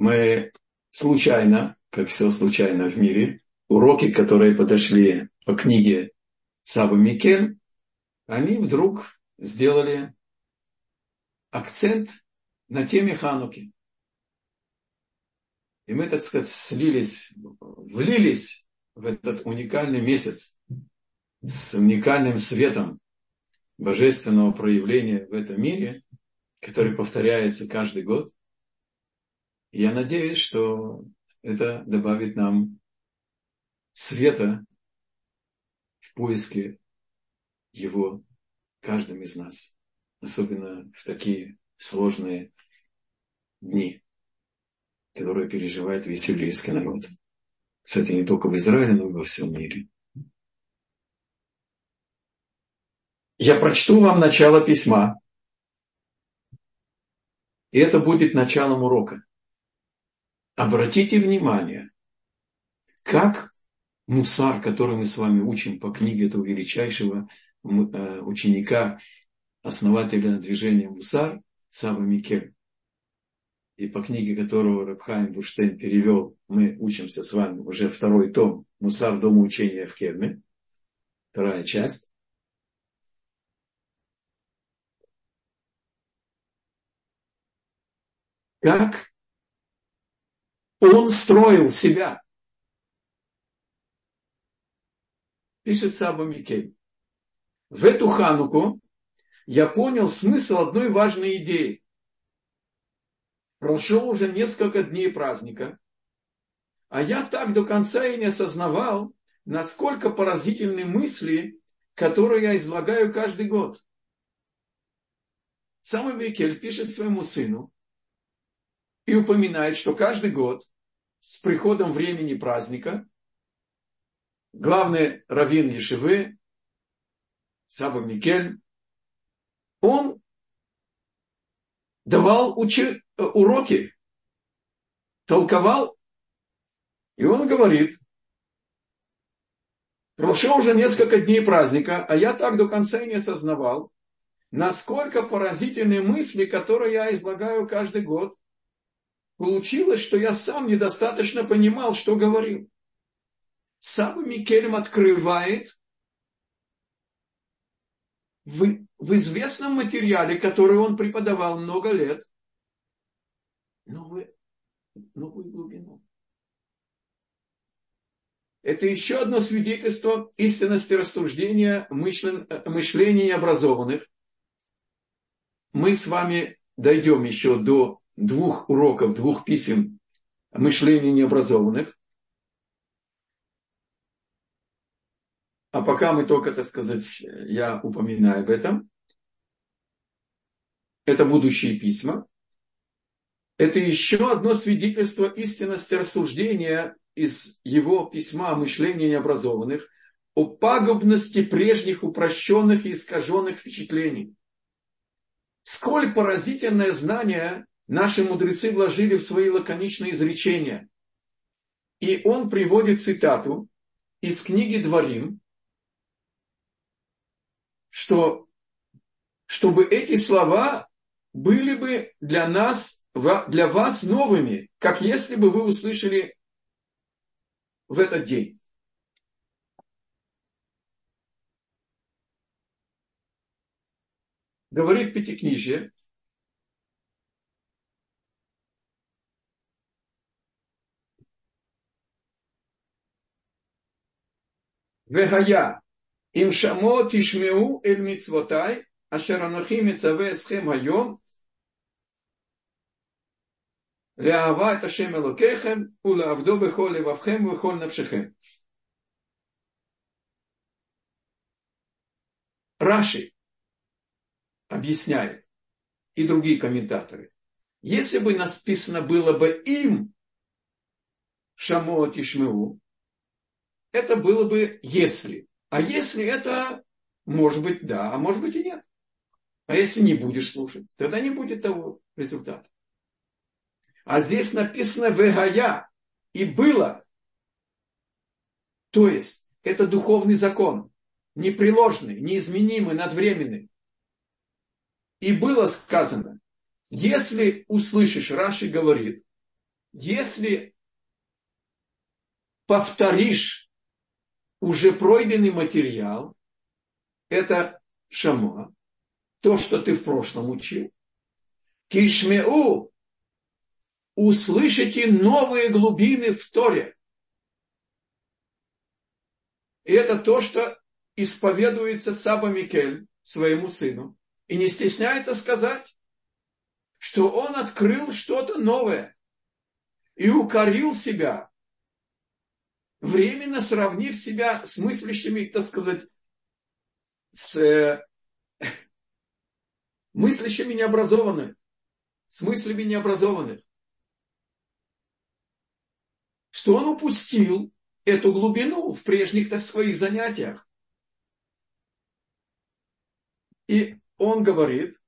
мы случайно, как все случайно в мире, уроки, которые подошли по книге Саба Микель, они вдруг сделали акцент на теме Хануки. И мы, так сказать, слились, влились в этот уникальный месяц с уникальным светом божественного проявления в этом мире, который повторяется каждый год. Я надеюсь, что это добавит нам света в поиске его каждым из нас, особенно в такие сложные дни, которые переживает весь еврейский народ. Кстати, не только в Израиле, но и во всем мире. Я прочту вам начало письма. И это будет началом урока. Обратите внимание, как мусар, который мы с вами учим по книге этого величайшего э, ученика, основателя движения мусар, Саба Микель, и по книге которого Рабхайм Буштейн перевел, мы учимся с вами уже второй том «Мусар дома учения в Кельме», вторая часть. Как он строил себя. Пишет Саба Микель. В эту хануку я понял смысл одной важной идеи. Прошло уже несколько дней праздника, а я так до конца и не осознавал, насколько поразительны мысли, которые я излагаю каждый год. Сам Микель пишет своему сыну и упоминает, что каждый год с приходом времени праздника главный раввин Ешивы, Саба Микель, он давал учи, э, уроки, толковал, и он говорит, прошло уже несколько дней праздника, а я так до конца и не осознавал, насколько поразительные мысли, которые я излагаю каждый год, получилось, что я сам недостаточно понимал, что говорил. Сам Микельм открывает в, в известном материале, который он преподавал много лет, новую, новую глубину. Это еще одно свидетельство истинности рассуждения мышлен, мышления необразованных. Мы с вами дойдем еще до двух уроков, двух писем мышления необразованных. А пока мы только, так сказать, я упоминаю об этом. Это будущие письма. Это еще одно свидетельство истинности рассуждения из его письма о мышлении необразованных о пагубности прежних упрощенных и искаженных впечатлений. Сколь поразительное знание наши мудрецы вложили в свои лаконичные изречения. И он приводит цитату из книги Дворим, что чтобы эти слова были бы для нас, для вас новыми, как если бы вы услышали в этот день. Говорит Пятикнижие, Вегая, им шамо тишмеу эль мицвотай, ашер анохи мицаве эсхем хайом, Леава это шем элокехем, ула авдо бехол левавхем, бехол навшехем. Раши объясняет, и другие комментаторы. Если бы написано было бы им, Шамо Тишмеу, это было бы если. А если это, может быть, да, а может быть и нет. А если не будешь слушать, тогда не будет того результата. А здесь написано «вегая» и «было». То есть, это духовный закон, непреложный, неизменимый, надвременный. И было сказано, если услышишь, Раши говорит, если повторишь уже пройденный материал, это шама, то, что ты в прошлом учил, кишмеу, услышите новые глубины в Торе. И это то, что исповедуется Цаба Микель своему сыну. И не стесняется сказать, что он открыл что-то новое и укорил себя, временно сравнив себя с мыслящими, так сказать, с э, мыслящими необразованных, с мыслями необразованных. Что он упустил эту глубину в прежних так, своих занятиях. И он говорит,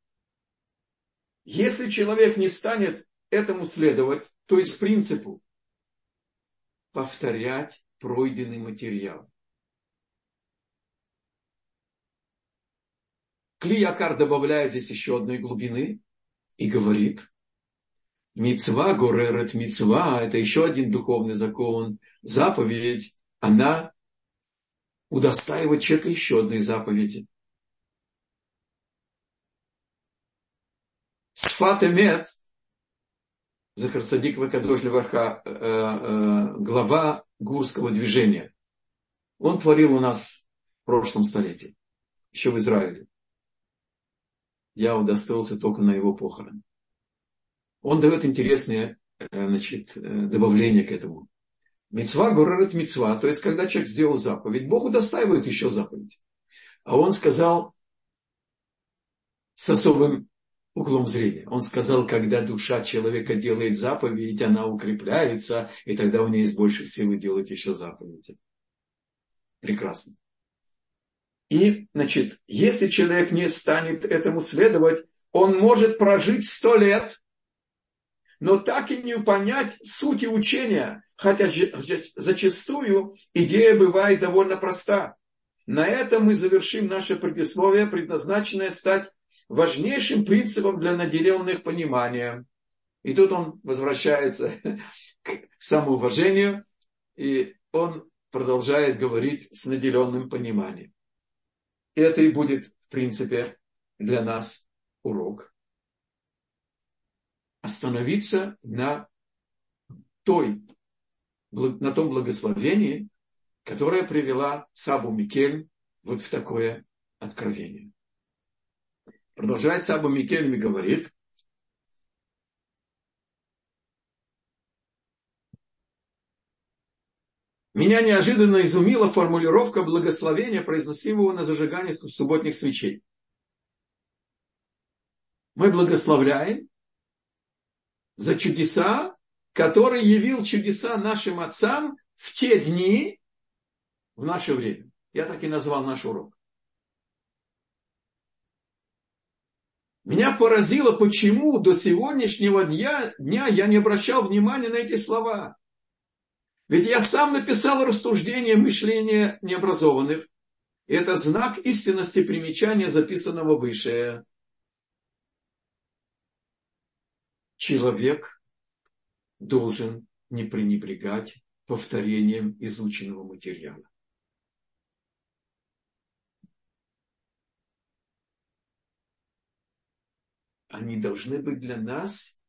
если человек не станет этому следовать, то есть принципу, повторять пройденный материал. Клиякар добавляет здесь еще одной глубины и говорит, Мецва горерет мецва, это еще один духовный закон, заповедь, она удостаивает человека еще одной заповеди. Сфат эмет, Захарцадик Вакадош Леварха, э, э, глава гурского движения. Он творил у нас в прошлом столетии, еще в Израиле я удостоился только на его похорон. Он дает интересные э, значит, добавления к этому. Мецва горорет мецва, то есть когда человек сделал заповедь, Бог удостаивает еще заповедь. А он сказал с особым углом зрения. Он сказал, когда душа человека делает заповедь, она укрепляется, и тогда у нее есть больше силы делать еще заповеди. Прекрасно. И, значит, если человек не станет этому следовать, он может прожить сто лет, но так и не понять сути учения, хотя зачастую идея бывает довольно проста. На этом мы завершим наше предисловие, предназначенное стать важнейшим принципом для наделенных пониманием. И тут он возвращается к самоуважению, и он продолжает говорить с наделенным пониманием. И это и будет, в принципе, для нас урок. Остановиться на, той, на том благословении, которое привела Сабу Микель вот в такое откровение. Продолжает Сабу Микель и говорит, Меня неожиданно изумила формулировка благословения, произносимого на зажиганиях субботних свечей. Мы благословляем за чудеса, который явил чудеса нашим отцам в те дни, в наше время. Я так и назвал наш урок. Меня поразило, почему до сегодняшнего дня, дня я не обращал внимания на эти слова. Ведь я сам написал рассуждение мышления необразованных. Это знак истинности примечания, записанного выше. Человек должен не пренебрегать повторением изученного материала. Они должны быть для нас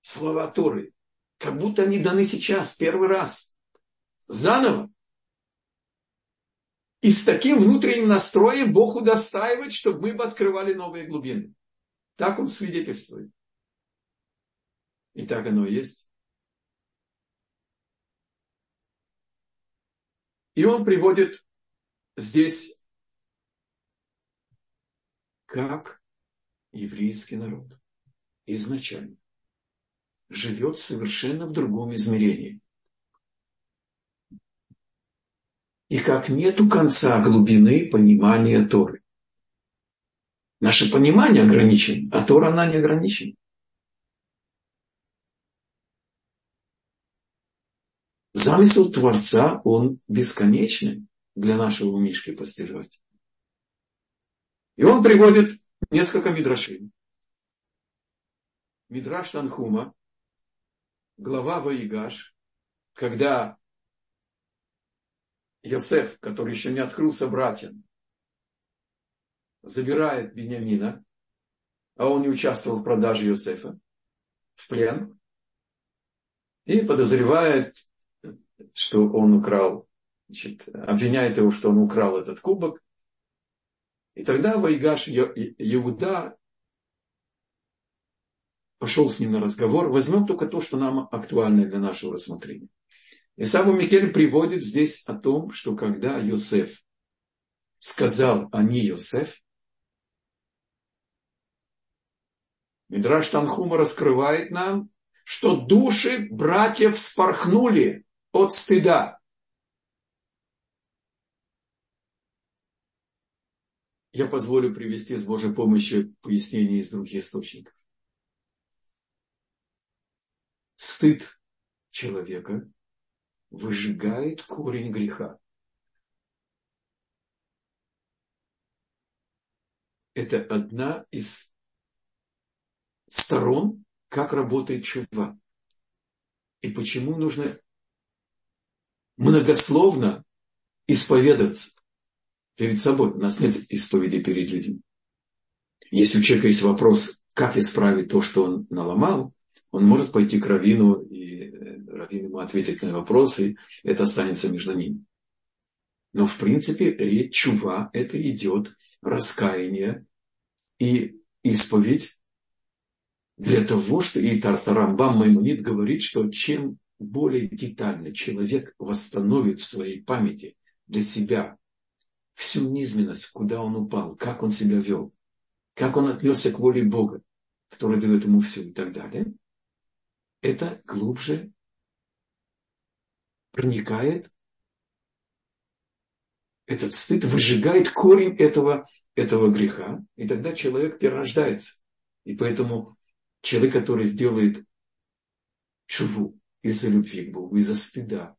слова Торы, как будто они даны сейчас, первый раз, заново. И с таким внутренним настроем Бог удостаивает, чтобы мы бы открывали новые глубины. Так он свидетельствует. И так оно и есть. И он приводит здесь, как еврейский народ изначально живет совершенно в другом измерении. И как нету конца глубины понимания Торы. Наше понимание ограничено, а Тора она не ограничена. Замысел Творца, он бесконечный для нашего Мишки постижать. И он приводит несколько мидрашей. Мидраш Танхума, глава Ваигаш, когда Йосеф, который еще не открылся братьям, забирает Бениамина, а он не участвовал в продаже Йосефа, в плен, и подозревает, что он украл, значит, обвиняет его, что он украл этот кубок. И тогда Вайгаш Иуда пошел с ним на разговор. Возьмем только то, что нам актуально для нашего рассмотрения. И сам Микель приводит здесь о том, что когда Йосеф сказал «они Йосеф», Мидраш Танхума раскрывает нам, что души братьев вспорхнули от стыда. Я позволю привести с Божьей помощью пояснение из других источников. Стыд человека выжигает корень греха. Это одна из сторон, как работает чува. И почему нужно многословно исповедоваться перед собой. У нас нет исповеди перед людьми. Если у человека есть вопрос, как исправить то, что он наломал, он может пойти к Равину, и э, Равин ему ответит на вопросы, и это останется между ними. Но в принципе речь чува, это идет раскаяние и исповедь для того, что и Тартарамбам Маймонит говорит, что чем более детально человек восстановит в своей памяти для себя всю низменность, куда он упал, как он себя вел, как он отнесся к воле Бога, который дает ему все и так далее, это глубже проникает, этот стыд выжигает корень этого, этого греха, и тогда человек перерождается. И поэтому человек, который сделает чуву из-за любви к Богу, из-за стыда,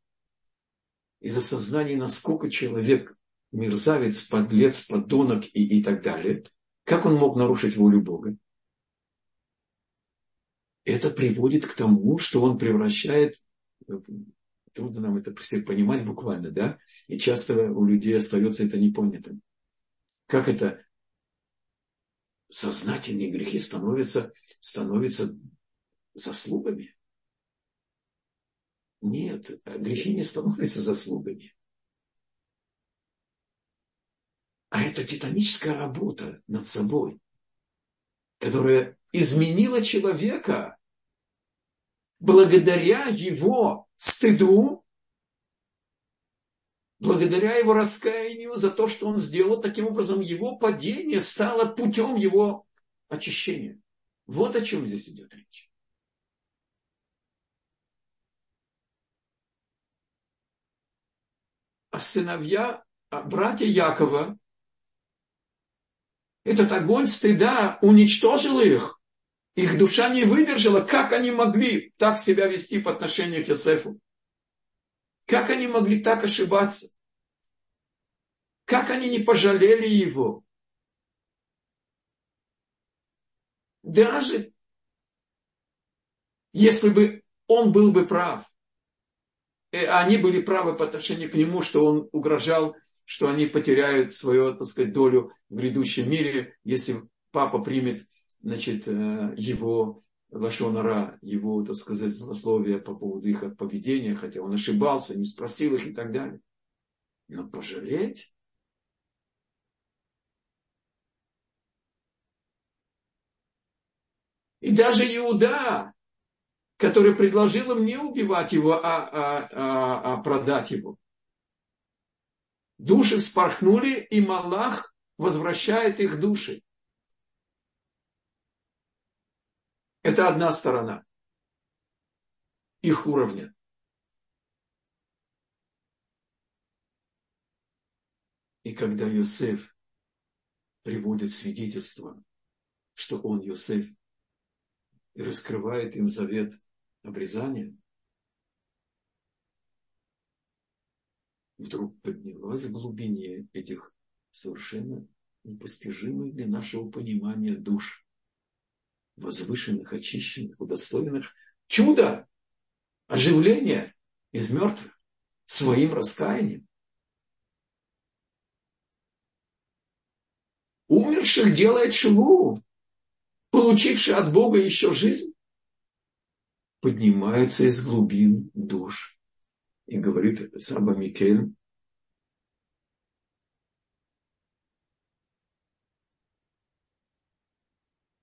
из-за сознания, насколько человек мерзавец, подлец, подонок и, и так далее, как он мог нарушить волю Бога? Это приводит к тому, что он превращает, трудно нам это понимать буквально, да, и часто у людей остается это непонятым. Как это сознательные грехи становятся, становятся заслугами. Нет, грехи не становятся заслугами. А это титаническая работа над собой, которая изменила человека благодаря его стыду, благодаря его раскаянию за то, что он сделал, таким образом его падение стало путем его очищения. Вот о чем здесь идет речь. А сыновья, а братья Якова, этот огонь стыда уничтожил их. Их душа не выдержала. Как они могли так себя вести по отношению к Йосефу? Как они могли так ошибаться? Как они не пожалели его? Даже если бы он был бы прав, и э, они были правы по отношению к нему, что он угрожал, что они потеряют свою, так сказать, долю в грядущем мире, если папа примет, значит, э, его лошонара, его, так сказать, злословие по поводу их поведения, хотя он ошибался, не спросил их и так далее. Но пожалеть? И даже Иуда, который предложил им не убивать его, а, а, а, а продать его. Души спорхнули, и Малах возвращает их души. Это одна сторона их уровня. И когда Йосеф приводит свидетельство, что он Йосеф, и раскрывает им завет обрезания, вдруг поднялась в глубине этих совершенно непостижимых для нашего понимания душ возвышенных, очищенных, удостоенных чуда, оживления из мертвых своим раскаянием. Умерших делает шву, получивший от Бога еще жизнь, поднимается из глубин душ. И говорит Саба Микель,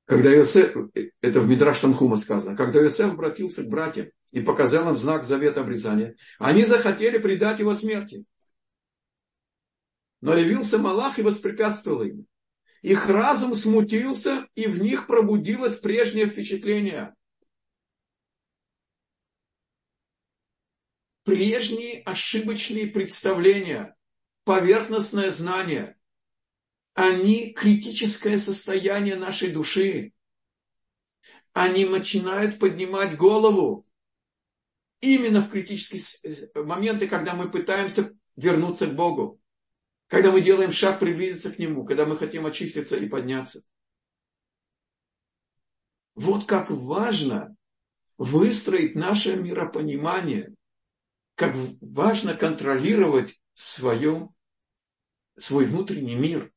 Когда Иосиф, это в Мидраш Танхума сказано, когда Иосиф обратился к братьям и показал им знак завета обрезания, они захотели предать его смерти. Но явился Малах и воспрепятствовал им. Их разум смутился, и в них пробудилось прежнее впечатление. Прежние ошибочные представления, поверхностное знание, они критическое состояние нашей души. Они начинают поднимать голову именно в критические моменты, когда мы пытаемся вернуться к Богу, когда мы делаем шаг приблизиться к Нему, когда мы хотим очиститься и подняться. Вот как важно выстроить наше миропонимание, как важно контролировать свое, свой внутренний мир –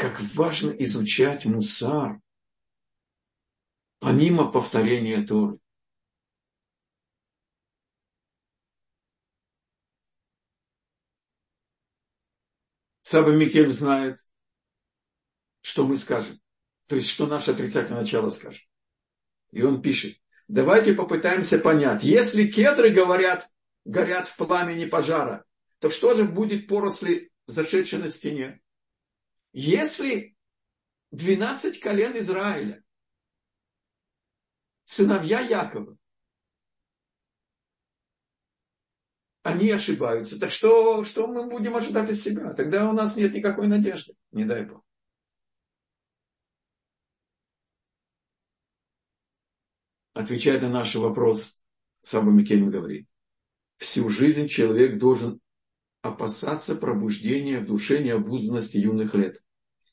как важно изучать мусар, помимо повторения Торы. Саба Микель знает, что мы скажем. То есть, что наше отрицательное начало скажет. И он пишет, давайте попытаемся понять, если кедры говорят, горят в пламени пожара, то что же будет поросли, зашедшей на стене? Если 12 колен Израиля, сыновья Якова, они ошибаются, так что, что мы будем ожидать от себя? Тогда у нас нет никакой надежды, не дай Бог. Отвечая на наш вопрос, Саба Микельм говорит, всю жизнь человек должен опасаться пробуждения в душе необузданности юных лет.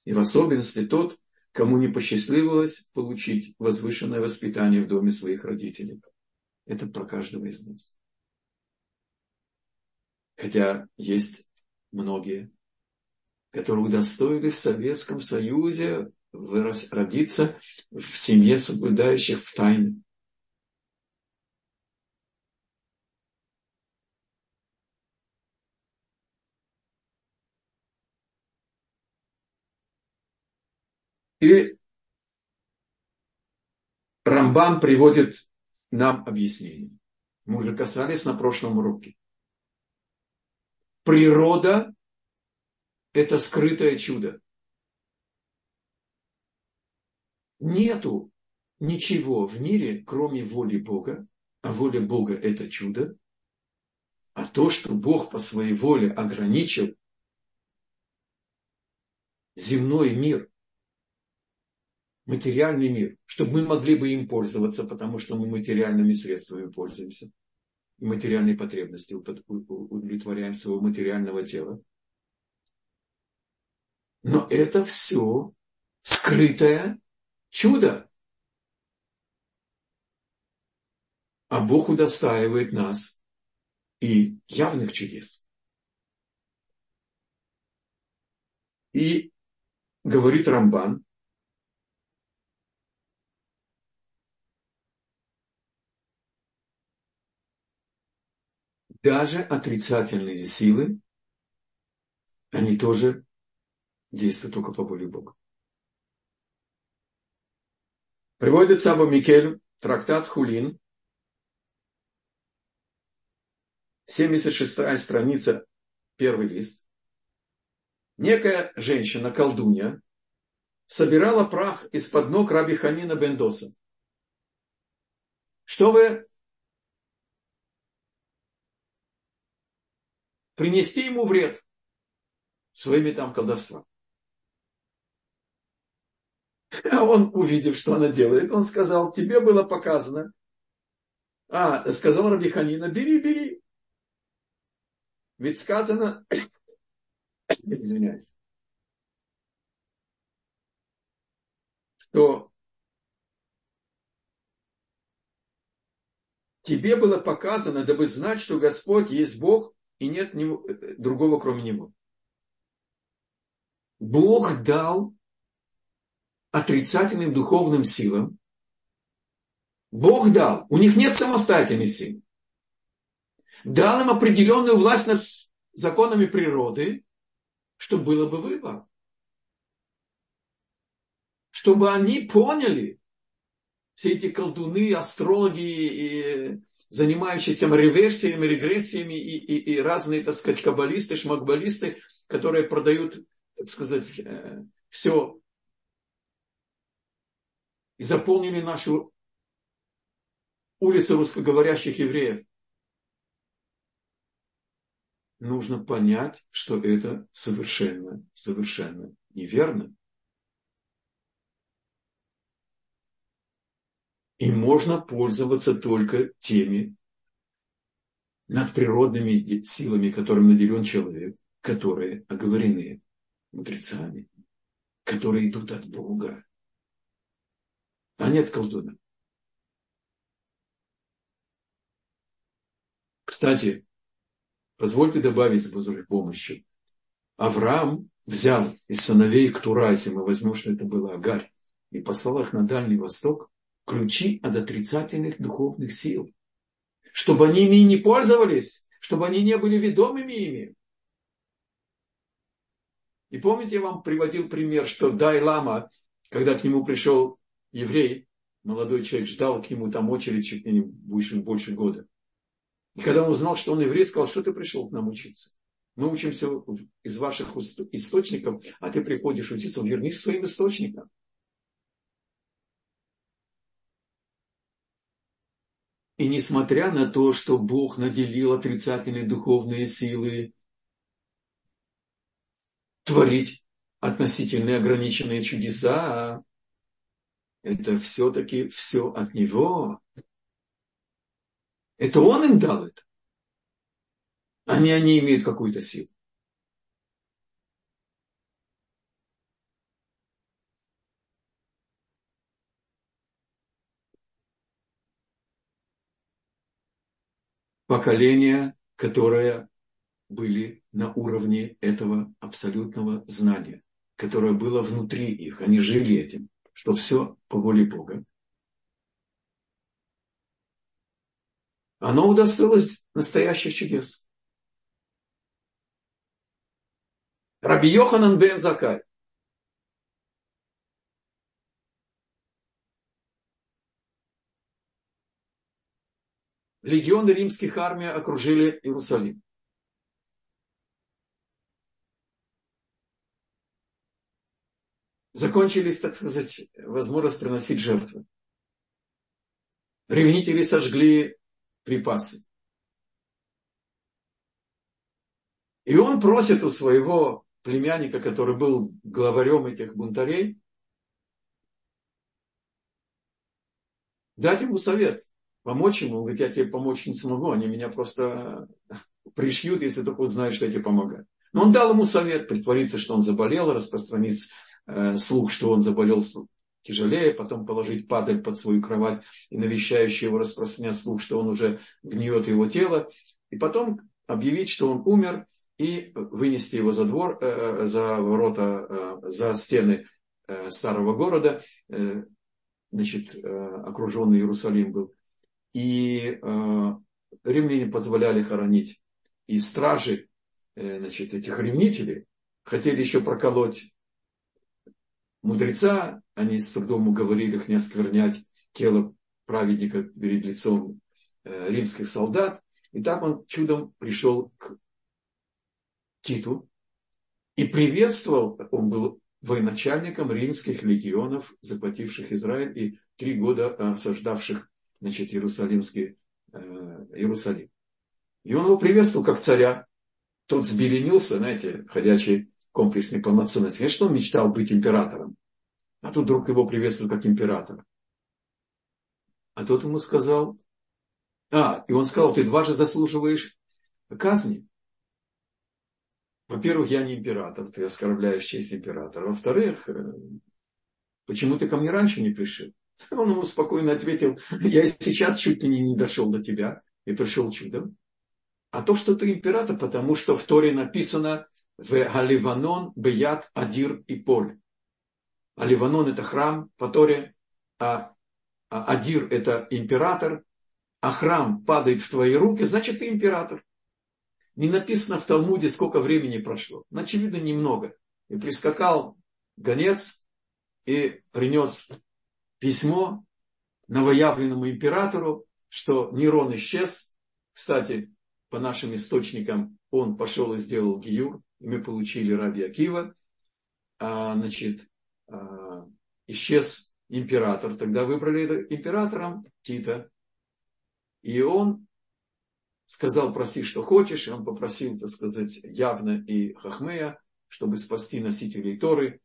И в особенности тот, кому не посчастливилось получить возвышенное воспитание в доме своих родителей. Это про каждого из нас. Хотя есть многие, которые удостоили в Советском Союзе родиться в семье соблюдающих в тайне. И Рамбам приводит нам объяснение. Мы уже касались на прошлом уроке. Природа – это скрытое чудо. Нету ничего в мире, кроме воли Бога, а воля Бога – это чудо, а то, что Бог по своей воле ограничил земной мир материальный мир, чтобы мы могли бы им пользоваться, потому что мы материальными средствами пользуемся. И материальные потребности удовлетворяем своего материального тела. Но это все скрытое чудо. А Бог удостаивает нас и явных чудес. И говорит Рамбан, даже отрицательные силы, они тоже действуют только по воле Бога. Приводит Саба Микель, трактат Хулин, 76 страница, первый лист. Некая женщина, колдунья, собирала прах из-под ног Раби Ханина Бендоса, чтобы принести ему вред своими там колдовством. А он, увидев, что она делает, он сказал, тебе было показано. А, сказал Рабиханина, бери, бери. Ведь сказано, извиняюсь, что тебе было показано, дабы знать, что Господь есть Бог, и нет другого, кроме Него. Бог дал отрицательным духовным силам. Бог дал. У них нет самостоятельной силы. Дал им определенную власть над законами природы, чтобы было бы выбор. Чтобы они поняли, все эти колдуны, астрологи, и занимающиеся реверсиями, регрессиями и, и, и разные, так сказать, каббалисты, шмакбалисты, которые продают, так сказать, э, все и заполнили нашу улицы русскоговорящих евреев. Нужно понять, что это совершенно, совершенно неверно. И можно пользоваться только теми надприродными силами, которыми наделен человек, которые оговорены мудрецами, которые идут от Бога, а не от колдуна. Кстати, позвольте добавить с Божьей помощью. Авраам взял из сыновей Ктура, если мы возьмем, что это была Агарь, и послал их на Дальний Восток, ключи от отрицательных духовных сил. Чтобы они ими не пользовались, чтобы они не были ведомыми ими. И помните, я вам приводил пример, что Дай-Лама, когда к нему пришел еврей, молодой человек, ждал к нему там очередь чуть ли не больше, больше года. И когда он узнал, что он еврей, сказал, что ты пришел к нам учиться? Мы учимся из ваших источников, а ты приходишь учиться, вернись к своим источникам. Несмотря на то, что Бог наделил отрицательные духовные силы творить относительно ограниченные чудеса, это все-таки все от Него. Это Он им дал это. Они, они имеют какую-то силу. Поколения, которые были на уровне этого абсолютного знания, которое было внутри их. Они жили этим, что все по воле Бога. Оно удостоилось настоящих чудес. Раби Йоханан бен Закай. Легионы римских армий окружили Иерусалим. Закончились, так сказать, возможность приносить жертвы. Ревнители сожгли припасы. И он просит у своего племянника, который был главарем этих бунтарей, дать ему совет – помочь ему. Он говорит, я тебе помочь не смогу, они меня просто пришьют, если только узнают, что я тебе помогаю. Но он дал ему совет притвориться, что он заболел, распространить э, слух, что он заболел тяжелее, потом положить падаль под свою кровать и навещающий его распространять слух, что он уже гниет его тело, и потом объявить, что он умер, и вынести его за двор, э, э за ворота, э, за стены э, старого города, э, значит, э, окруженный Иерусалим был, и э, римляне позволяли хоронить. И стражи э, значит, этих ревнителей хотели еще проколоть мудреца, они с трудом уговорили их не осквернять тело праведника перед лицом э, римских солдат. И так он чудом пришел к Титу и приветствовал, он был военачальником римских легионов, захвативших Израиль и три года осаждавших значит, Иерусалимский, э, Иерусалим. И он его приветствовал как царя. Тот сбеленился, знаете, ходячий комплекс неполноценности. Конечно, он мечтал быть императором. А тут вдруг его приветствуют как императора. А тот ему сказал, а, и он сказал, ты дважды заслуживаешь казни. Во-первых, я не император, ты оскорбляешь честь императора. Во-вторых, э, почему ты ко мне раньше не пришел? Он ему спокойно ответил, я сейчас чуть ли не дошел до тебя и пришел чудом. А то, что ты император, потому что в Торе написано в Аливанон, Беят, Адир и Поль. Аливанон это храм по Торе, а Адир это император, а храм падает в твои руки, значит ты император. Не написано в Талмуде, сколько времени прошло. Но, очевидно, немного. И прискакал гонец и принес письмо новоявленному императору, что Нерон исчез. Кстати, по нашим источникам, он пошел и сделал Гиюр, и мы получили Раби Акива. А, значит, а, исчез император. Тогда выбрали императором Тита. И он сказал, проси, что хочешь. И он попросил, так сказать, явно и Хахмея, чтобы спасти носителей Торы.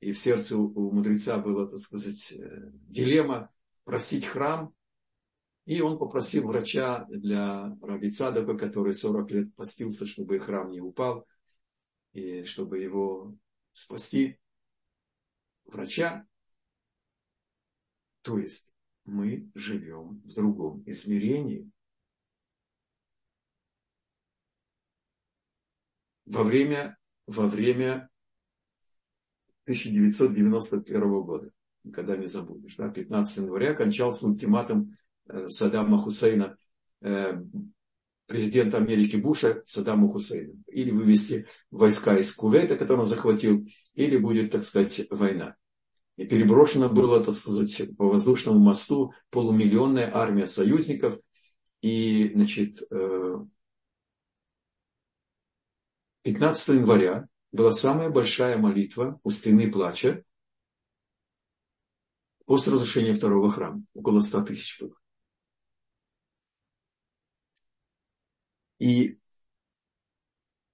И в сердце у мудреца была, так сказать, э, дилемма просить храм. И он попросил врача для Раби Цадака, который 40 лет постился, чтобы храм не упал, и чтобы его спасти. Врача. То есть мы живем в другом измерении. Во время, во время 1991 года, когда не забудешь, да, 15 января кончался ультиматум э, Саддама Хусейна, э, президента Америки Буша Саддаму Хусейну. Или вывести войска из Кувейта, который он захватил, или будет, так сказать, война. И переброшена была, так сказать, по воздушному мосту полумиллионная армия союзников. И, значит, 15 э, января была самая большая молитва пустыны плача после разрушения второго храма. Около 100 тысяч было. И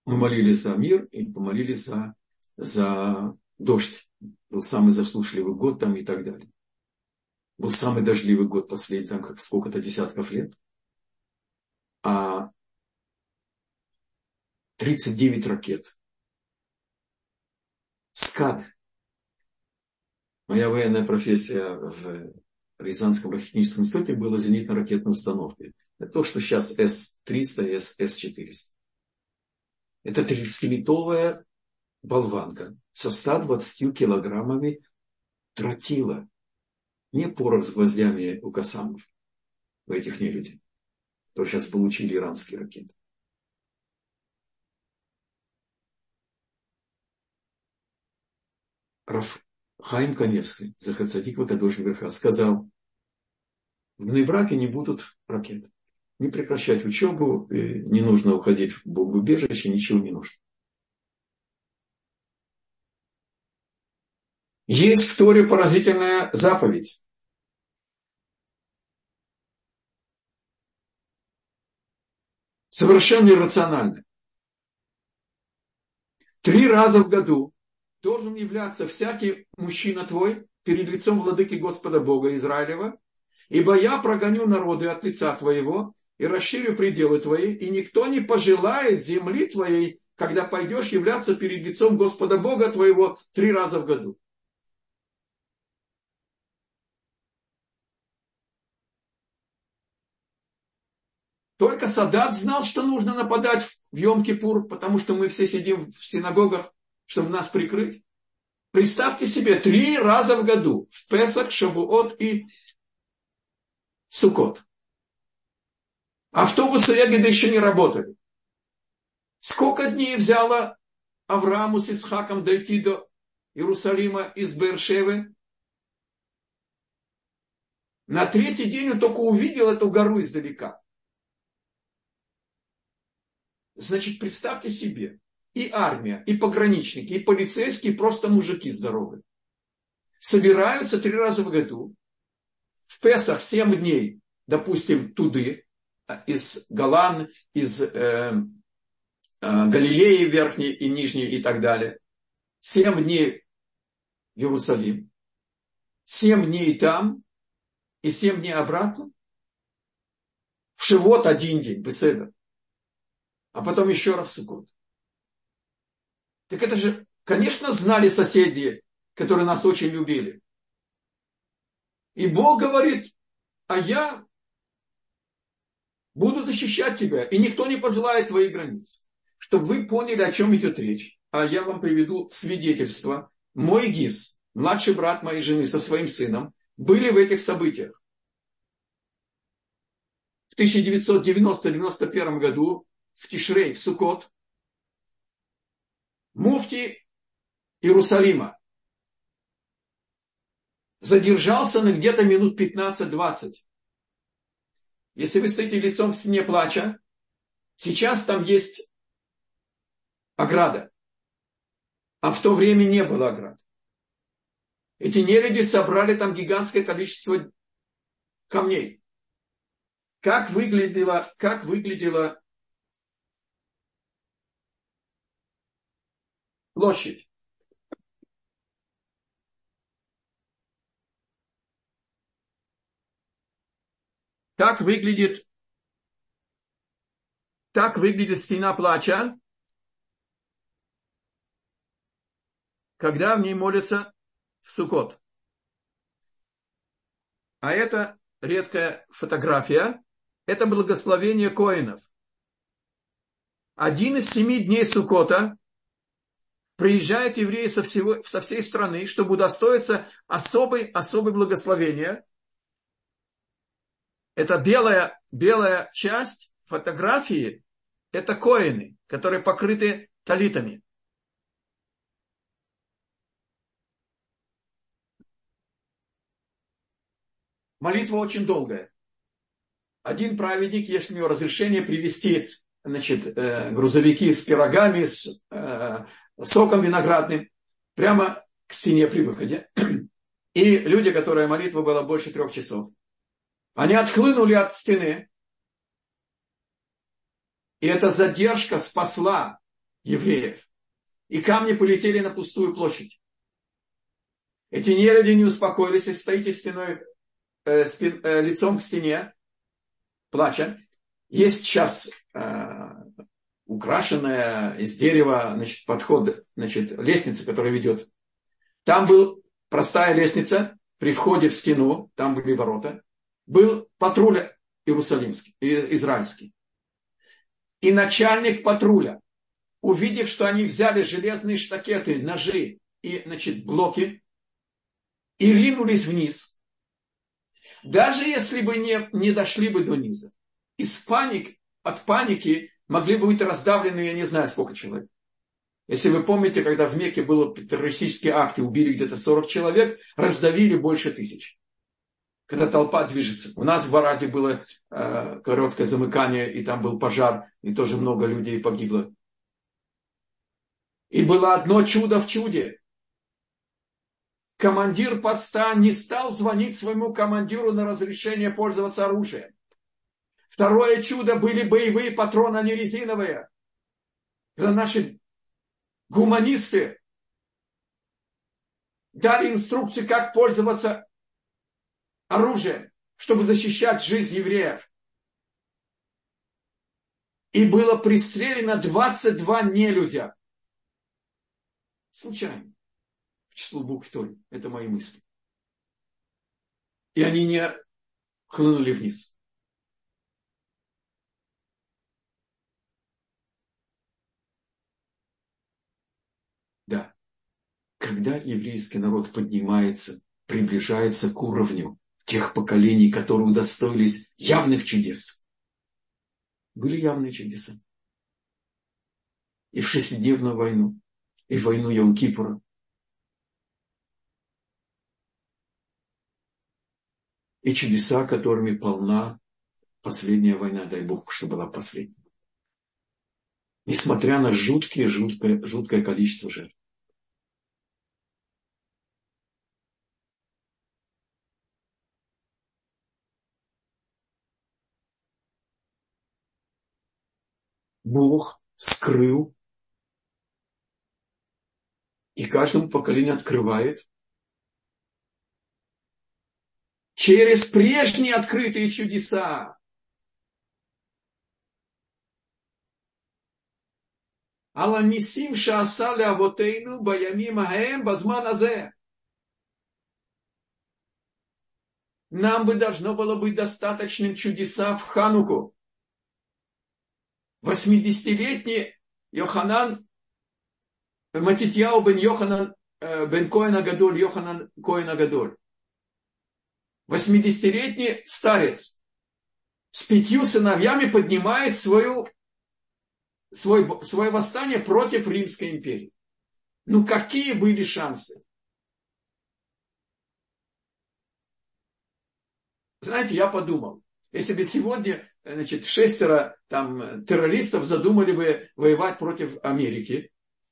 мы молились за мир и помолились за, за дождь был самый заслушливый год там и так далее. Был самый дождливый год последний, там как сколько-то десятков лет. А 39 ракет. СКАД. Моя военная профессия в Рязанском ракетническом институте была зенитно-ракетной установкой. Это то, что сейчас С-300 и С-400. Это 30-литовая болванка со 120 килограммами тротила. Не порох с гвоздями у касамов, у этих нелюдей, кто сейчас получили иранские ракеты. Раф Хайм Каневский, Захацадик Вакадош Верха, сказал, в Нейбраке не будут ракет. Не прекращать учебу, не нужно уходить в бомбоубежище, ничего не нужно. Есть в Торе поразительная заповедь. Совершенно иррациональная. Три раза в году должен являться всякий мужчина твой перед лицом владыки Господа Бога Израилева, ибо я прогоню народы от лица твоего и расширю пределы твои, и никто не пожелает земли твоей, когда пойдешь являться перед лицом Господа Бога твоего три раза в году. Только Садат знал, что нужно нападать в Йом-Кипур, потому что мы все сидим в синагогах, чтобы нас прикрыть. Представьте себе, три раза в году, в Песах, Шавуот и Сукот. Автобусы Эгеда еще не работали. Сколько дней взяло Аврааму с Ицхаком дойти до Иерусалима из Бершевы? На третий день он только увидел эту гору издалека. Значит, представьте себе, и армия, и пограничники, и полицейские, и просто мужики здоровые. Собираются три раза в году, в Песах 7 дней, допустим, туды, а, из Голан, из э, э, Галилеи верхней и нижней и так далее. 7 дней в Иерусалим, 7 дней там и 7 дней обратно. В Шивот один день, беседа а потом еще раз Суккот. Так это же, конечно, знали соседи, которые нас очень любили. И Бог говорит, а я буду защищать тебя, и никто не пожелает твоих границ. Чтобы вы поняли, о чем идет речь. А я вам приведу свидетельство. Мой ГИС, младший брат моей жены со своим сыном, были в этих событиях. В 1990-91 году в Тишрей, в Сукот, муфти Иерусалима задержался на где-то минут 15-20. Если вы стоите лицом в стене плача, сейчас там есть ограда. А в то время не было оград. Эти нелюди собрали там гигантское количество камней. Как выглядела, как выглядела площадь? Как выглядит, так выглядит стена плача, когда в ней молятся в Сукот. А это редкая фотография. Это благословение коинов. Один из семи дней Сукота приезжают евреи со, всего, со всей страны, чтобы удостоиться особой, особой благословения. Это белая, белая часть фотографии, это коины, которые покрыты талитами. Молитва очень долгая. Один праведник, есть у него разрешение привести значит, э, грузовики с пирогами, с э, соком виноградным, прямо к стене при выходе. И люди, которые молитва была больше трех часов, они отхлынули от стены. И эта задержка спасла евреев. И камни полетели на пустую площадь. Эти нелюди не успокоились и стоите стеной э, спин, э, лицом к стене, плача. Есть сейчас э, украшенная из дерева значит, подход, значит, лестница, которая ведет. Там был простая лестница при входе в стену, там были ворота. Был патруль иерусалимский, израильский. И начальник патруля, увидев, что они взяли железные штакеты, ножи и значит, блоки, и ринулись вниз – даже если бы не, не дошли бы до низа. Из паник, от паники могли бы быть раздавлены, я не знаю, сколько человек. Если вы помните, когда в Мекке было террористические акты, убили где-то 40 человек, раздавили больше тысяч. Когда толпа движется. У нас в Вараде было э, короткое замыкание, и там был пожар, и тоже много людей погибло. И было одно чудо в чуде командир поста не стал звонить своему командиру на разрешение пользоваться оружием. Второе чудо были боевые патроны, а не резиновые. Когда наши гуманисты дали инструкции, как пользоваться оружием, чтобы защищать жизнь евреев. И было пристрелено 22 нелюдя. Случайно числу букв Торы. Это мои мысли. И они не хлынули вниз. Да. Когда еврейский народ поднимается, приближается к уровню тех поколений, которые удостоились явных чудес. Были явные чудеса. И в шестидневную войну, и в войну Йом-Кипура, и чудеса, которыми полна последняя война, дай Бог, чтобы была последняя. Несмотря на жуткие, жуткое, жуткое количество жертв. Бог скрыл и каждому поколению открывает через прежние открытые чудеса. Аламисим шааса авотейну баямим аэм базман азе. нам бы должно было быть достаточным чудеса в Хануку. 80-летний Йоханан, Матитьяу бен Йоханан, э, бен Коина Гадоль, Йоханан Коина Гадоль. 80-летний старец с пятью сыновьями поднимает свою, свой, свое восстание против Римской империи. Ну какие были шансы? Знаете, я подумал, если бы сегодня значит, шестеро там, террористов задумали бы воевать против Америки,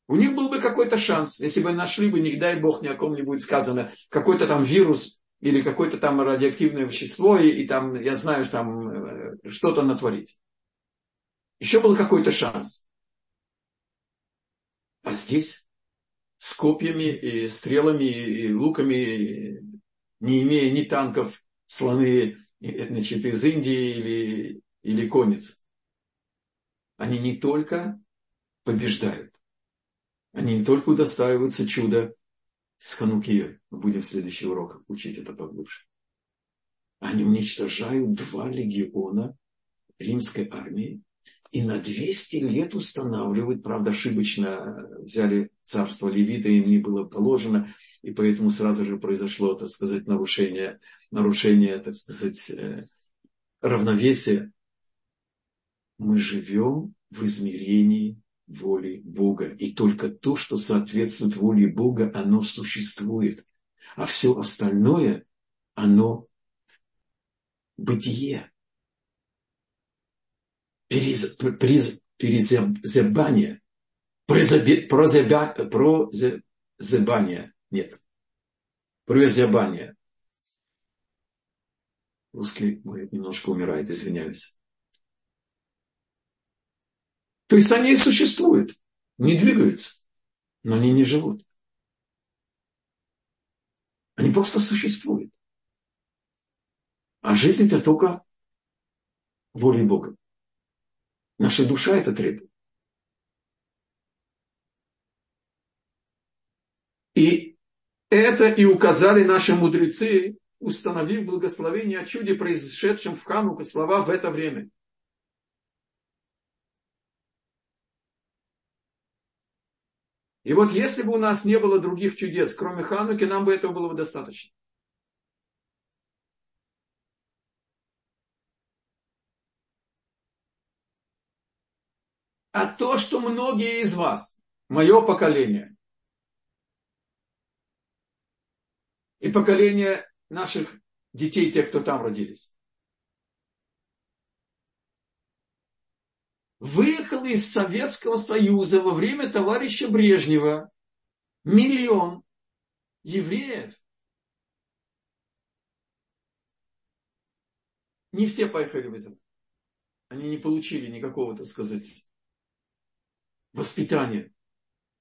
у них был бы какой-то шанс, если бы нашли бы, не дай бог, ни о ком не будет сказано, какой-то там вирус или какое-то там радиоактивное вещество, и, и там, я знаю, там э, что-то натворить. Еще был какой-то шанс. А здесь с копьями и стрелами и луками, не имея ни танков, слоны значит, из Индии или, или конец. Они не только побеждают, они не только удостаиваются чуда с Ханукией. Мы будем в следующий урок учить это поглубже. Они уничтожают два легиона римской армии и на 200 лет устанавливают, правда, ошибочно взяли царство Левита, им не было положено, и поэтому сразу же произошло, так сказать, нарушение, нарушение так сказать, э, равновесия. Мы живем в измерении воли Бога. И только то, что соответствует воле Бога, оно существует. А все остальное, оно бытие. Перез, перез, перезябание. Прозябание. Нет. Прозябание. Русский мой немножко умирает, извиняюсь. То есть они и существуют, не двигаются, но они не живут. Они просто существуют. А жизнь это только волей Бога. Наша душа это требует. И это и указали наши мудрецы, установив благословение о чуде, произошедшем в Хануку, слова в это время – И вот если бы у нас не было других чудес, кроме Хануки, нам бы этого было бы достаточно. А то, что многие из вас, мое поколение, и поколение наших детей, тех, кто там родились, выехал из Советского Союза во время товарища Брежнева миллион евреев. Не все поехали в Израиль. Они не получили никакого, так сказать, воспитания,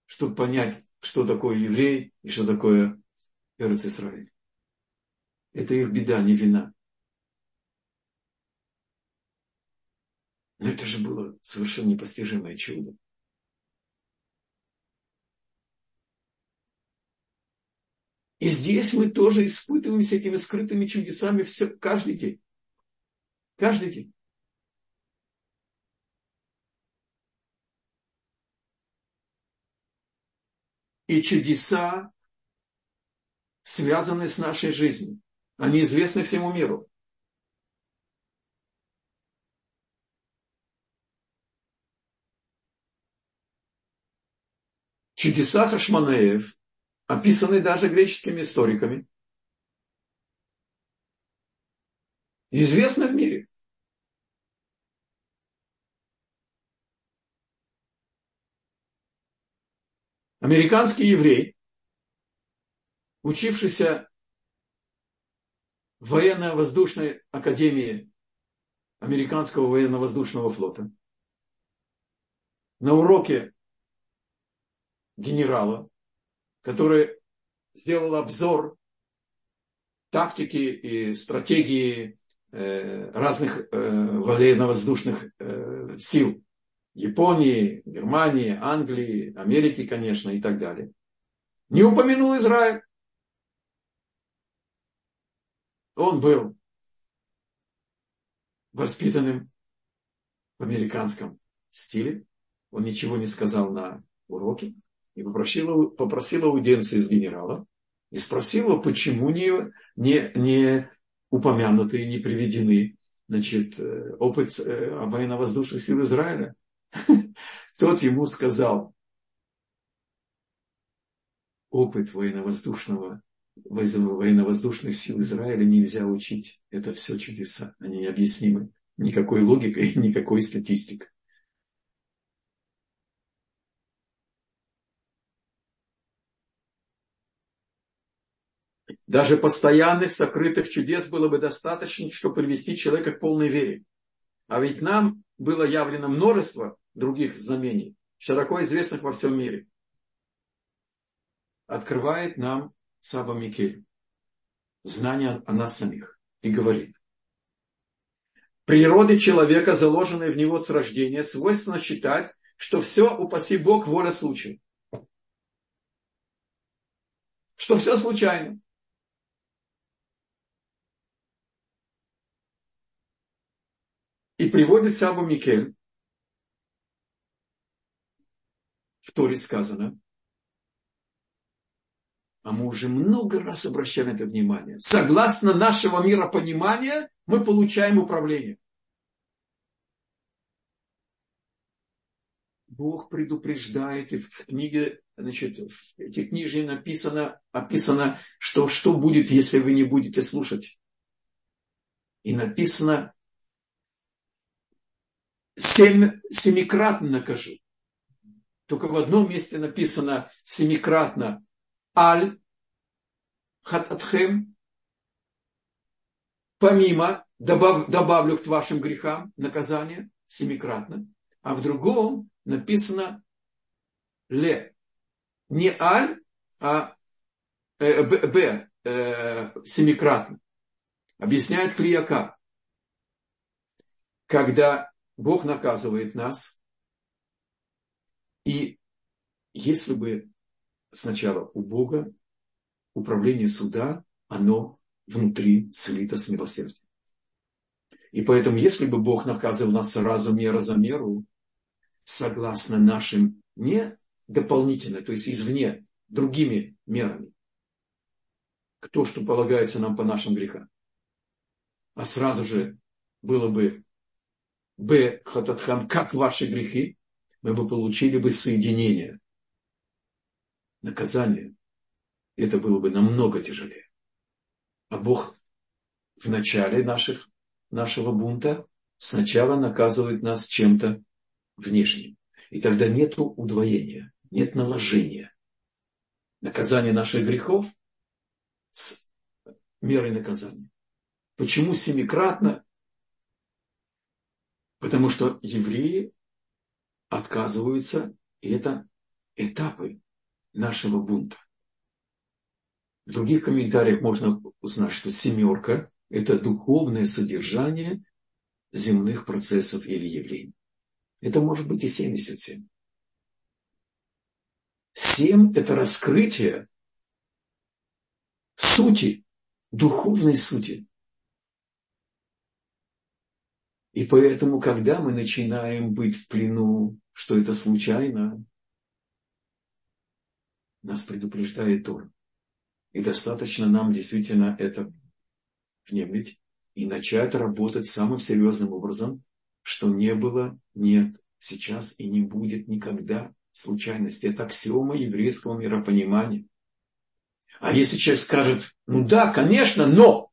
чтобы понять, что такое еврей и что такое Эрец Израиль. Это их беда, не вина. Но это же было совершенно непостижимое чудо. И здесь мы тоже испытываем всякими скрытыми чудесами все, каждый день. Каждый день. И чудеса, связанные с нашей жизнью, они известны всему миру. чудеса Хашманеев описаны даже греческими историками. Известны в мире. Американский еврей, учившийся в военно-воздушной академии Американского военно-воздушного флота, на уроке генерала, который сделал обзор тактики и стратегии э, разных э, военно-воздушных э, сил. Японии, Германии, Англии, Америки, конечно, и так далее. Не упомянул Израиль. Он был воспитанным в американском стиле. Он ничего не сказал на уроке и попросил, попросил аудиенции с генерала и спросил его, почему не, не, не упомянуты, не приведены значит, э, опыт э, военно-воздушных сил Израиля. Тот ему сказал, опыт военно-воздушного военно-воздушных сил Израиля нельзя учить. Это все чудеса, они необъяснимы. Никакой логикой, никакой статистикой. Даже постоянных сокрытых чудес было бы достаточно, чтобы привести человека к полной вере. А ведь нам было явлено множество других знамений, широко известных во всем мире. Открывает нам Саба Микель знание о нас самих и говорит. Природе человека, заложенной в него с рождения, свойственно считать, что все, упаси Бог, воля случая. Что все случайно. И приводит Сабу Микель. В Торе сказано, а мы уже много раз обращали на это внимание. Согласно нашего миропонимания, мы получаем управление. Бог предупреждает, и в книге, значит, в этих книжке написано, описано, что, что будет, если вы не будете слушать. И написано, семь, семикратно накажу. Только в одном месте написано семикратно аль хататхем, помимо, добав, добавлю к вашим грехам наказание семикратно, а в другом написано ле. Не аль, а э, б, б э, семикратно. Объясняет Клияка. Когда Бог наказывает нас. И если бы сначала у Бога управление суда, оно внутри слито с милосердием. И поэтому, если бы Бог наказывал нас сразу мера за меру, согласно нашим не дополнительно, то есть извне, другими мерами, то, что полагается нам по нашим грехам, а сразу же было бы Б. Хататхан, как ваши грехи, мы бы получили бы соединение, наказание. Это было бы намного тяжелее. А Бог в начале наших, нашего бунта сначала наказывает нас чем-то внешним. И тогда нет удвоения, нет наложения. Наказание наших грехов с мерой наказания. Почему семикратно? Потому что евреи отказываются, и это этапы нашего бунта. В других комментариях можно узнать, что семерка – это духовное содержание земных процессов или явлений. Это может быть и 77. Семь – это раскрытие сути, духовной сути. И поэтому, когда мы начинаем быть в плену, что это случайно, нас предупреждает Тор. И достаточно нам действительно это внемлить и начать работать самым серьезным образом, что не было, нет, сейчас и не будет никогда случайности. Это аксиома еврейского миропонимания. А если человек скажет, ну да, конечно, но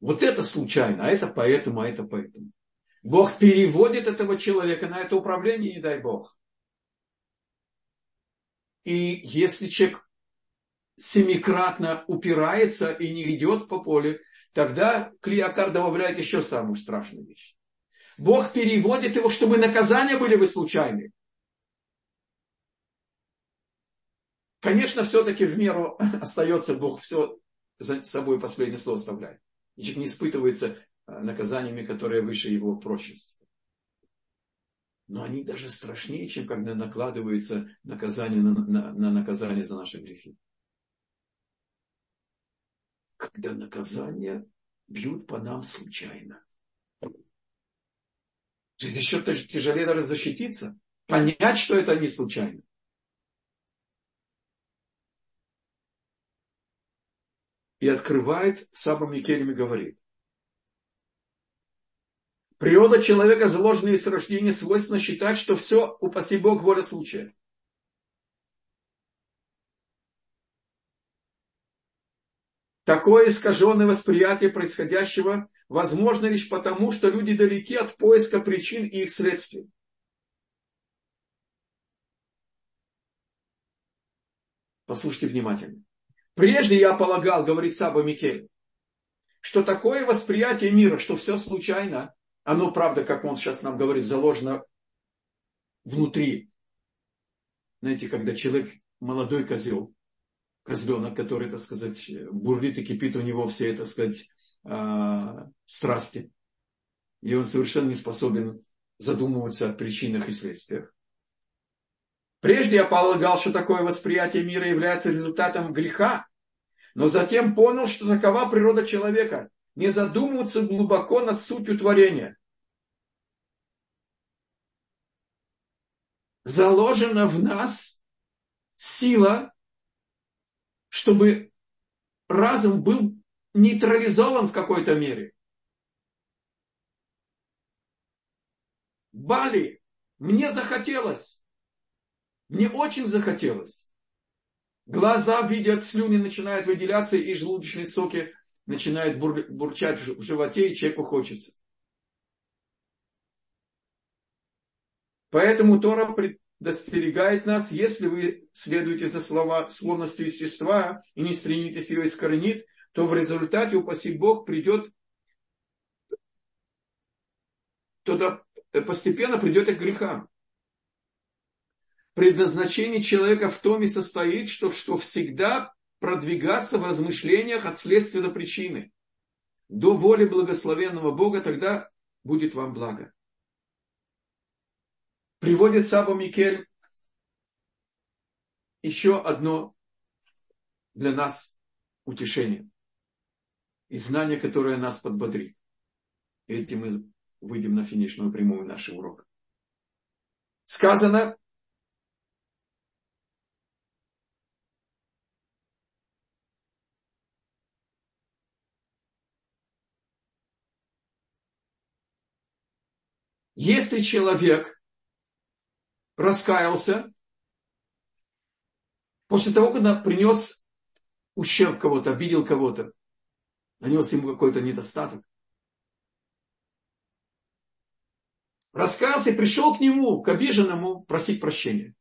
вот это случайно, а это поэтому, а это поэтому. Бог переводит этого человека на это управление, не дай Бог. И если человек семикратно упирается и не идет по полю, тогда Клиакар добавляет еще самую страшную вещь. Бог переводит его, чтобы наказания были вы случайны. Конечно, все-таки в меру остается Бог все за собой последнее слово оставляет. Человек не испытывается наказаниями, которые выше его прочности. Но они даже страшнее, чем когда накладывается наказание на, на, на наказание за наши грехи. Когда наказание бьют по нам случайно. Здесь еще тяжелее даже защититься, понять, что это не случайно. И открывает Саба Микелем и говорит. Природа человека, заложенная с рождения, свойственно считать, что все, упаси Бог, воля случая. Такое искаженное восприятие происходящего возможно лишь потому, что люди далеки от поиска причин и их следствий. Послушайте внимательно. Прежде я полагал, говорит Саба Микель, что такое восприятие мира, что все случайно, оно, правда, как он сейчас нам говорит, заложено внутри. Знаете, когда человек молодой козел, козленок, который, так сказать, бурлит и кипит у него все, так сказать, а, страсти. И он совершенно не способен задумываться о причинах и следствиях. Прежде я полагал, что такое восприятие мира является результатом греха, но затем понял, что такова природа человека, не задумываться глубоко над сутью творения. Заложена в нас сила чтобы разум был нейтрализован в какой-то мере. Бали, мне захотелось. Мне очень захотелось. Глаза видят, слюни начинают выделяться, и желудочные соки начинают бур, бурчать в животе, и человеку хочется. Поэтому Тора предостерегает нас, если вы следуете за слова, склонностью естества и не стремитесь ее искоренить, то в результате, упаси Бог, придет, тогда постепенно придет и к грехам. Предназначение человека в том и состоит, что, что всегда продвигаться в размышлениях от следствия до причины. До воли благословенного Бога тогда будет вам благо приводит Саба Микель еще одно для нас утешение и знание, которое нас подбодрит. Этим мы выйдем на финишную прямую нашего урока. Сказано, если человек раскаялся, после того, когда принес ущерб кого-то, обидел кого-то, нанес ему какой-то недостаток. Раскаялся и пришел к нему, к обиженному, просить прощения.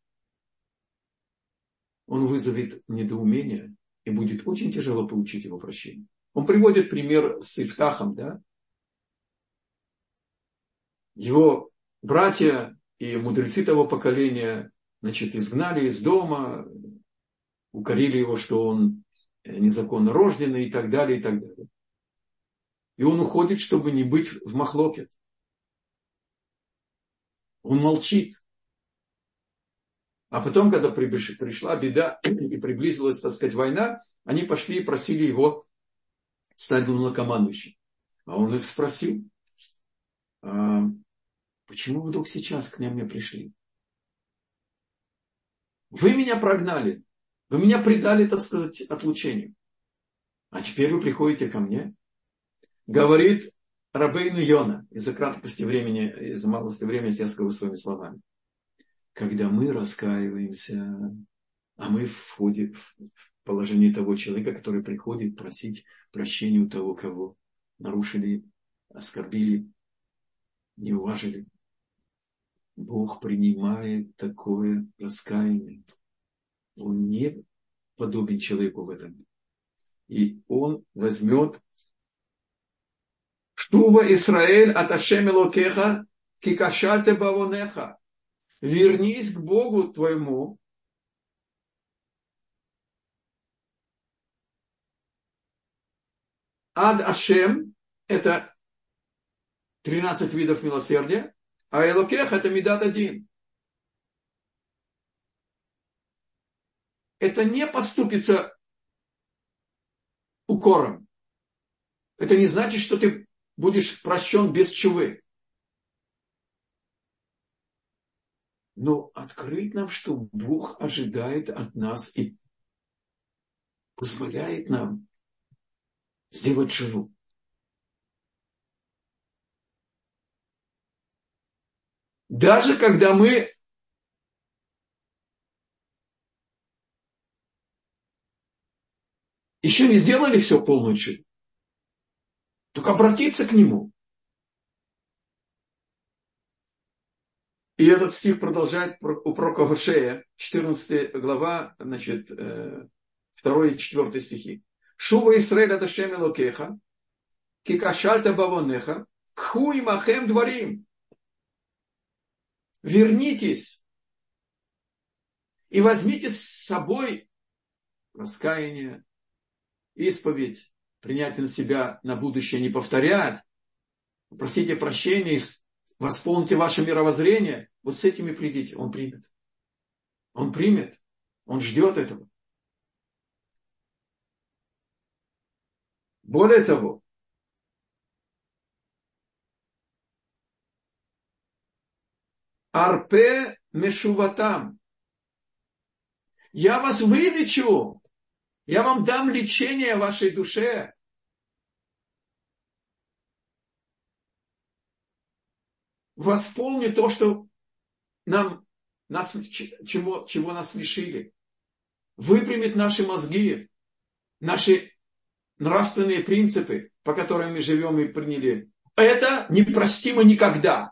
Он вызовет недоумение, и будет очень тяжело получить его прощение. Он приводит пример с Ифтахом, да? Его братья и мудрецы того поколения, значит, изгнали из дома, укорили его, что он незаконно рожденный и так далее, и так далее. И он уходит, чтобы не быть в махлокет. Он молчит. А потом, когда пришла беда и приблизилась, так сказать, война, они пошли и просили его стать главнокомандующим. А он их спросил, «А Почему вдруг сейчас к мне пришли? Вы меня прогнали. Вы меня предали, так сказать, отлучению. А теперь вы приходите ко мне. Говорит Рабейну Йона, из-за краткости времени, из-за малости времени, я скажу своими словами. Когда мы раскаиваемся, а мы входим в положение того человека, который приходит просить прощения у того, кого нарушили, оскорбили, не уважили. Бог принимает такое раскаяние. Он не подобен человеку в этом. И он возьмет Штува Исраэль от Ашем кикашальте бавонеха. Вернись к Богу твоему, Ад Ашем – это 13 видов милосердия. А Элокех это Медат один. Это не поступится укором. Это не значит, что ты будешь прощен без чувы. Но открыть нам, что Бог ожидает от нас и позволяет нам сделать чуву. Даже когда мы еще не сделали все полночи, только обратиться к нему. И этот стих продолжает у пророка Гошея, 14 глава, значит, 2 и 4 стихи. Шува Исраэль это Шем Элокеха, кикашальта бавонеха, кху махем дворим. Вернитесь и возьмите с собой раскаяние, исповедь, принять на себя на будущее не повторять, просите прощения, восполните ваше мировоззрение, вот с этими придите, он примет. Он примет, он ждет этого. Более того, Арпе Мешуватам. Я вас вылечу. Я вам дам лечение вашей душе. Восполню то, что нам, нас, чего, чего нас лишили. Выпрямит наши мозги, наши нравственные принципы, по которым мы живем и приняли. Это непростимо никогда.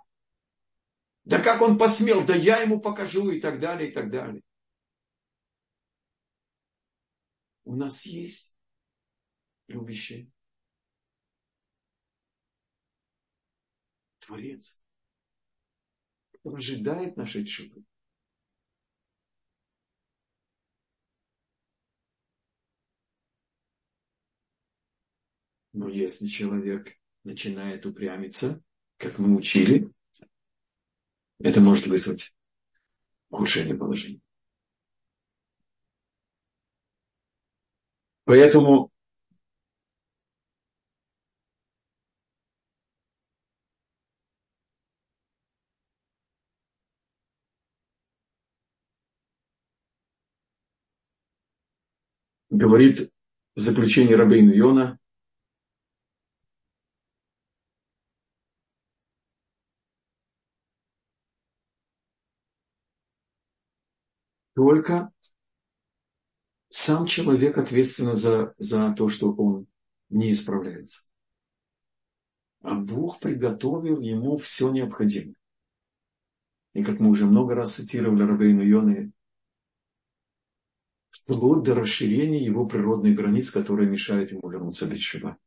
Да как он посмел, да я ему покажу и так далее, и так далее. у нас есть любящий Творец, который ожидает нашей чувы. Но если человек начинает упрямиться, как мы учили, это может вызвать ухудшение положения. Поэтому говорит в заключении Рабейну Йона, только сам человек ответственен за, за то, что он не исправляется. А Бог приготовил ему все необходимое. И как мы уже много раз цитировали Рабейну Йоны, вплоть до расширения его природных границ, которые мешают ему вернуться в Бетшева.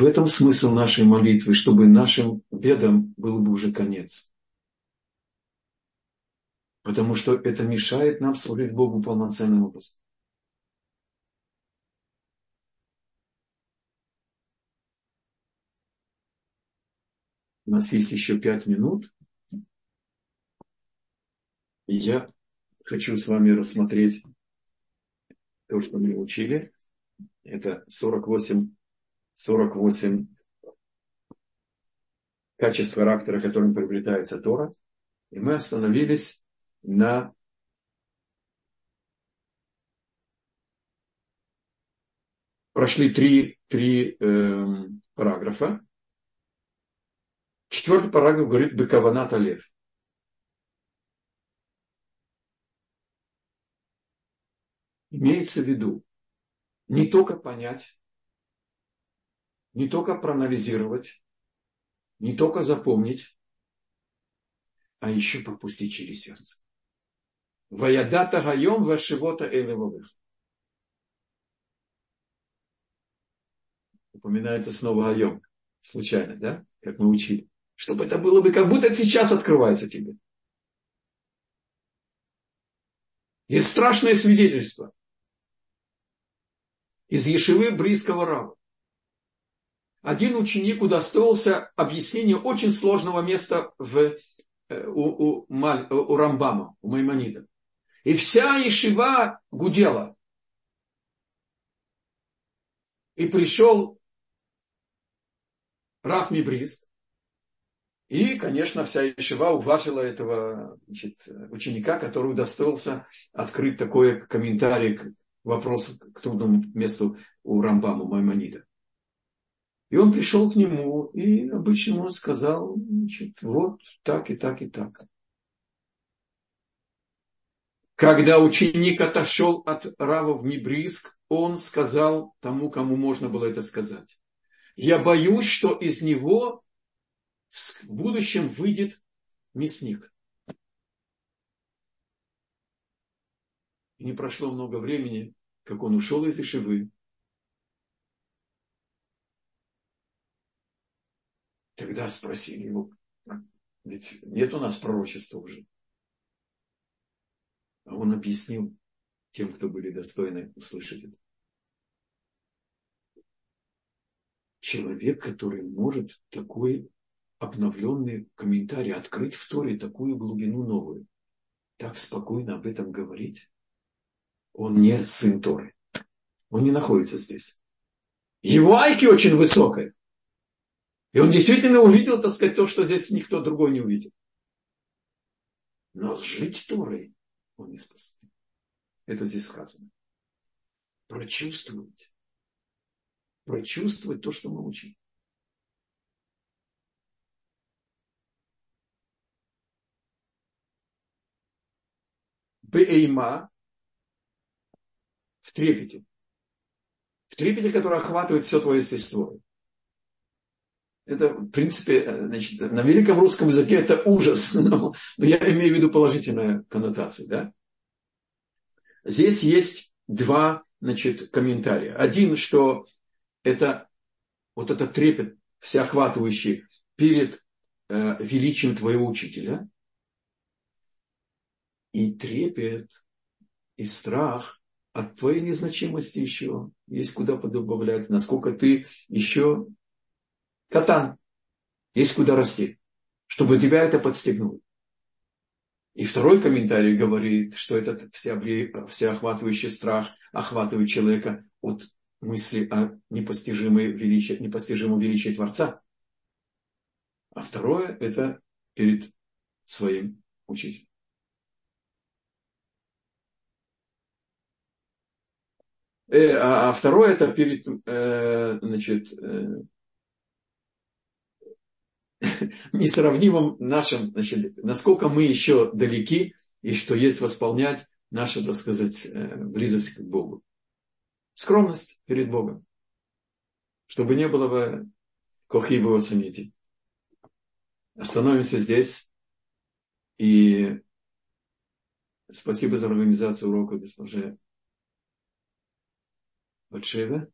В этом смысл нашей молитвы, чтобы нашим бедам был бы уже конец потому что это мешает нам служить Богу полноценным образом. У нас есть еще пять минут. И я хочу с вами рассмотреть то, что мы учили. Это 48, 48 качеств характера, которым приобретается Тора. И мы остановились на прошли три, три э, параграфа. Четвертый параграф говорит Бекаванат Алев. Имеется в виду не только понять, не только проанализировать, не только запомнить, а еще пропустить через сердце. Ваядата гайом вашивота элевовых. Упоминается снова гайом. Случайно, да? Как мы учили. Чтобы это было бы, как будто сейчас открывается тебе. Есть страшное свидетельство из Ешивы Брийского Рава. Один ученик удостоился объяснения очень сложного места в, э, у, у, у Рамбама, у Маймонида. И вся Ешива гудела. И пришел Раф Мибрист. И, конечно, вся Ешива уважила этого значит, ученика, который удостоился открыть такой комментарий к вопросу, к трудному месту у Рамбама Маймонида. И он пришел к нему и обычно он сказал, значит, вот так и так и так. Когда ученик отошел от Рава в Небриск, он сказал тому, кому можно было это сказать. Я боюсь, что из него в будущем выйдет мясник. И не прошло много времени, как он ушел из Ишивы. Тогда спросили его, ведь нет у нас пророчества уже. А он объяснил тем, кто были достойны услышать это. Человек, который может такой обновленный комментарий открыть в Торе такую глубину новую, так спокойно об этом говорить, он не сын Торы. Он не находится здесь. Его айки очень высокая. И он действительно увидел, так сказать, то, что здесь никто другой не увидел. Но жить Торой он не способен. Это здесь сказано. Прочувствовать. Прочувствовать то, что мы учим. Бейма в трепете. В трепете, который охватывает все твое естество. Это, в принципе, значит, на великом русском языке это ужас, но, но я имею в виду положительную коннотацию. Да? Здесь есть два значит, комментария. Один, что это вот этот трепет всеохватывающий перед э, величием твоего учителя. И трепет, и страх от твоей незначимости еще. Есть куда подобавлять, насколько ты еще Катан. Есть куда расти. Чтобы тебя это подстегнуло. И второй комментарий говорит, что этот всеохватывающий страх охватывает человека от мысли о непостижимой величии, непостижимом величии Творца. А второе – это перед своим учителем. Э, а, а второе – это перед э, значит, э, несравнимым нашим, значит, насколько мы еще далеки и что есть восполнять нашу, так сказать, э, близость к Богу. Скромность перед Богом. Чтобы не было бы кохи его оцените. Остановимся здесь. И спасибо за организацию урока госпоже Батшева.